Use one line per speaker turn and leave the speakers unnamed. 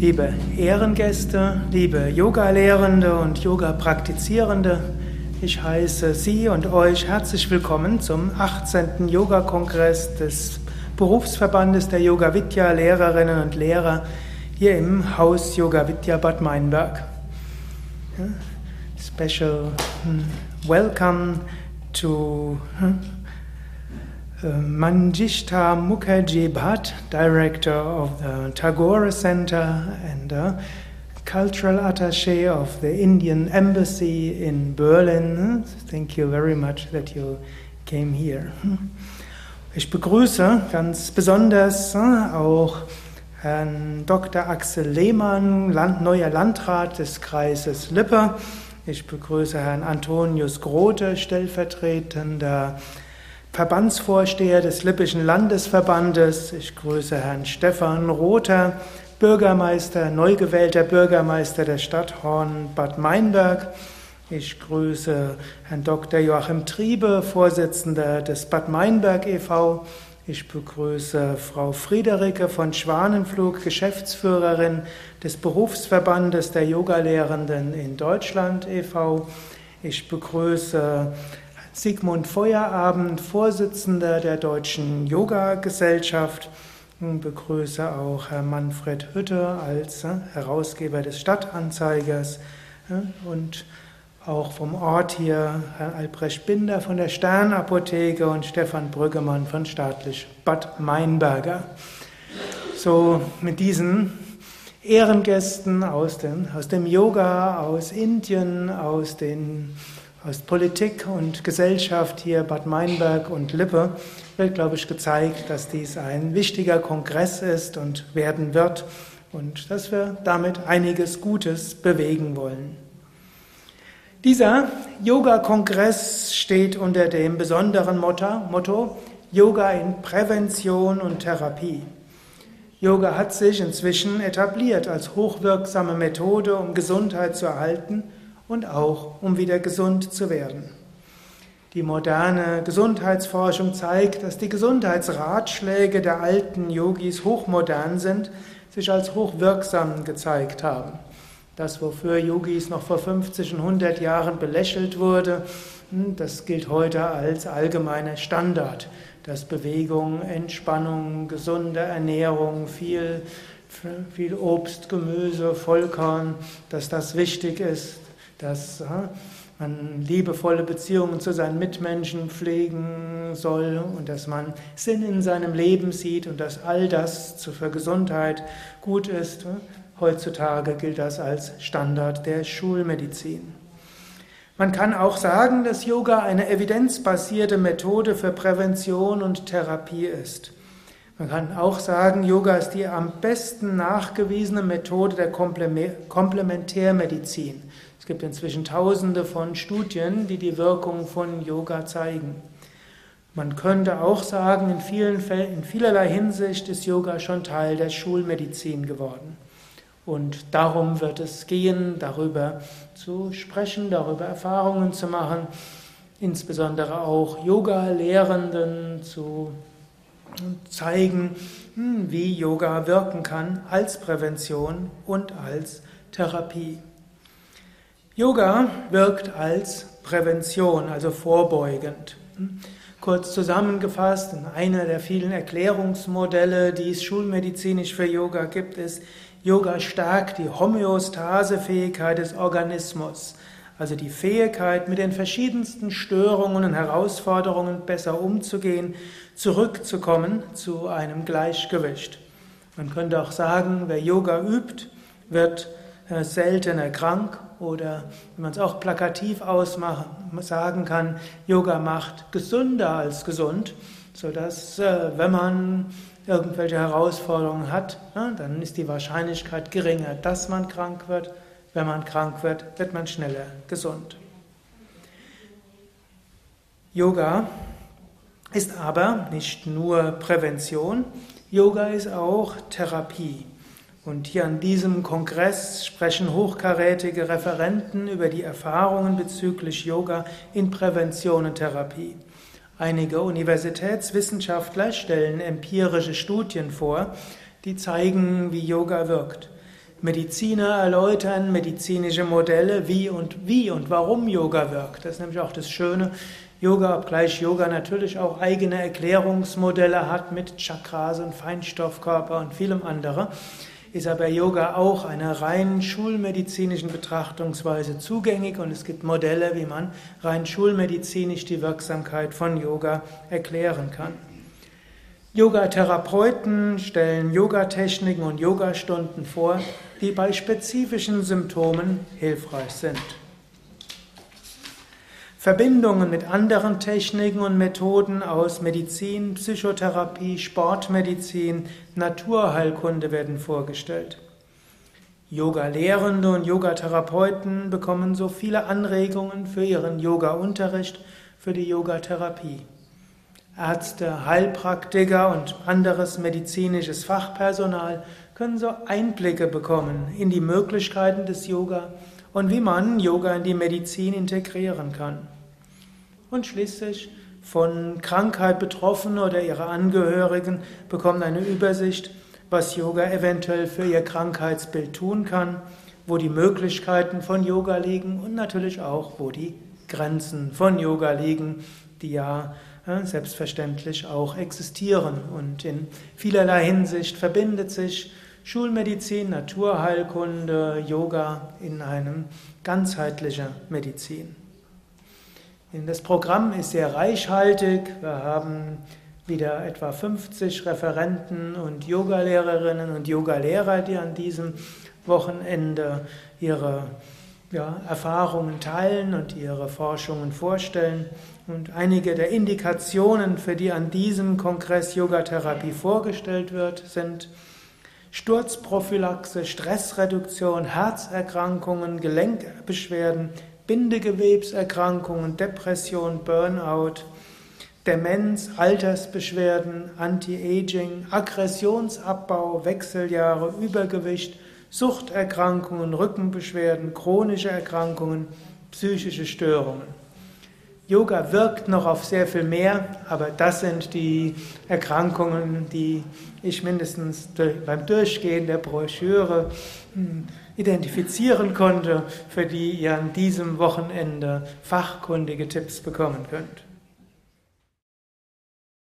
Liebe Ehrengäste, liebe Yoga-Lehrende und Yoga-Praktizierende, ich heiße Sie und euch herzlich willkommen zum 18. Yoga-Kongress des Berufsverbandes der Yoga Vidya Lehrerinnen und Lehrer hier im Haus Yoga Vidya Bad Meinberg. Special hm, welcome to hm, Manjishta Mukherjee Bhatt, director of the Tagore Center and uh, cultural attaché of the Indian Embassy in Berlin. Thank you very much that you came here. Ich begrüße ganz besonders uh, auch Herrn Dr. Axel Lehmann, Land, neuer Landrat des Kreises Lippe. Ich begrüße Herrn Antonius Grote, stellvertretender Verbandsvorsteher des Lippischen Landesverbandes. Ich grüße Herrn Stefan Rother, Bürgermeister, neu gewählter Bürgermeister der Stadt Horn-Bad Meinberg. Ich grüße Herrn Dr. Joachim Triebe, Vorsitzender des Bad Meinberg e.V. Ich begrüße Frau Friederike von Schwanenflug, Geschäftsführerin des Berufsverbandes der Yogalehrenden in Deutschland e.V. Ich begrüße Sigmund Feuerabend, Vorsitzender der Deutschen Yoga-Gesellschaft. Begrüße auch Herrn Manfred Hütte als äh, Herausgeber des Stadtanzeigers äh, und auch vom Ort hier Herr Albrecht Binder von der Sternapotheke und Stefan Brüggemann von staatlich Bad Meinberger. So mit diesen Ehrengästen aus dem, aus dem Yoga, aus Indien, aus den aus Politik und Gesellschaft hier Bad Meinberg und Lippe wird, glaube ich, gezeigt, dass dies ein wichtiger Kongress ist und werden wird und dass wir damit einiges Gutes bewegen wollen. Dieser Yoga-Kongress steht unter dem besonderen Motto, Motto Yoga in Prävention und Therapie. Yoga hat sich inzwischen etabliert als hochwirksame Methode, um Gesundheit zu erhalten und auch um wieder gesund zu werden. Die moderne Gesundheitsforschung zeigt, dass die Gesundheitsratschläge der alten Yogis hochmodern sind, sich als hochwirksam gezeigt haben. Das, wofür Yogis noch vor 50 und 100 Jahren belächelt wurde, hm, das gilt heute als allgemeiner Standard, dass Bewegung, Entspannung, gesunde Ernährung, viel, viel Obst, Gemüse, Vollkorn, dass das wichtig ist, dass man liebevolle Beziehungen zu seinen Mitmenschen pflegen soll und dass man Sinn in seinem Leben sieht und dass all das für Gesundheit gut ist. Heutzutage gilt das als Standard der Schulmedizin. Man kann auch sagen, dass Yoga eine evidenzbasierte Methode für Prävention und Therapie ist. Man kann auch sagen, Yoga ist die am besten nachgewiesene Methode der Komplementärmedizin gibt inzwischen tausende von Studien, die die Wirkung von Yoga zeigen. Man könnte auch sagen, in, vielen in vielerlei Hinsicht ist Yoga schon Teil der Schulmedizin geworden. Und darum wird es gehen, darüber zu sprechen, darüber Erfahrungen zu machen, insbesondere auch Yoga-Lehrenden zu zeigen, hm, wie Yoga wirken kann als Prävention und als Therapie. Yoga wirkt als Prävention, also vorbeugend. Kurz zusammengefasst, einer der vielen Erklärungsmodelle, die es schulmedizinisch für Yoga gibt, ist, Yoga stärkt die Homöostasefähigkeit des Organismus, also die Fähigkeit, mit den verschiedensten Störungen und Herausforderungen besser umzugehen, zurückzukommen zu einem Gleichgewicht. Man könnte auch sagen, wer Yoga übt, wird äh, seltener krank oder wenn man es auch plakativ sagen kann, Yoga macht gesünder als gesund, sodass äh, wenn man irgendwelche Herausforderungen hat, dann ist die Wahrscheinlichkeit geringer, dass man krank wird. Wenn man krank wird, wird man schneller gesund. Yoga ist aber nicht nur Prävention, Yoga ist auch Therapie. Und hier an diesem Kongress sprechen hochkarätige Referenten über die Erfahrungen bezüglich Yoga in Prävention und Therapie. Einige Universitätswissenschaftler stellen empirische Studien vor, die zeigen, wie Yoga wirkt. Mediziner erläutern medizinische Modelle, wie und wie und warum Yoga wirkt. Das ist nämlich auch das Schöne. Yoga, obgleich Yoga natürlich auch eigene Erklärungsmodelle hat mit Chakras und Feinstoffkörper und vielem anderen, ist aber Yoga auch einer rein schulmedizinischen Betrachtungsweise zugänglich und es gibt Modelle, wie man rein schulmedizinisch die Wirksamkeit von Yoga erklären kann. Yoga-Therapeuten stellen Yogatechniken und Yogastunden vor, die bei spezifischen Symptomen hilfreich sind. Verbindungen mit anderen Techniken und Methoden aus Medizin, Psychotherapie, Sportmedizin, Naturheilkunde werden vorgestellt. Yoga-Lehrende und Yogatherapeuten bekommen so viele Anregungen für ihren Yoga-Unterricht, für die Yogatherapie. Ärzte, Heilpraktiker und anderes medizinisches Fachpersonal können so Einblicke bekommen in die Möglichkeiten des Yoga und wie man Yoga in die Medizin integrieren kann. Und schließlich von Krankheit Betroffene oder ihre Angehörigen bekommen eine Übersicht, was Yoga eventuell für ihr Krankheitsbild tun kann, wo die Möglichkeiten von Yoga liegen und natürlich auch, wo die Grenzen von Yoga liegen, die ja selbstverständlich auch existieren. Und in vielerlei Hinsicht verbindet sich Schulmedizin, Naturheilkunde, Yoga in einem ganzheitlicher Medizin. Das Programm ist sehr reichhaltig. Wir haben wieder etwa 50 Referenten und Yogalehrerinnen und Yogalehrer, die an diesem Wochenende ihre ja, Erfahrungen teilen und ihre Forschungen vorstellen. Und einige der Indikationen, für die an diesem Kongress Yogatherapie vorgestellt wird, sind Sturzprophylaxe, Stressreduktion, Herzerkrankungen, Gelenkbeschwerden, Bindegewebserkrankungen, Depression, Burnout, Demenz, Altersbeschwerden, Anti-Aging, Aggressionsabbau, Wechseljahre, Übergewicht, Suchterkrankungen, Rückenbeschwerden, chronische Erkrankungen, psychische Störungen. Yoga wirkt noch auf sehr viel mehr, aber das sind die Erkrankungen, die ich mindestens beim Durchgehen der Broschüre hm, identifizieren konnte, für die ihr an diesem Wochenende fachkundige Tipps bekommen könnt.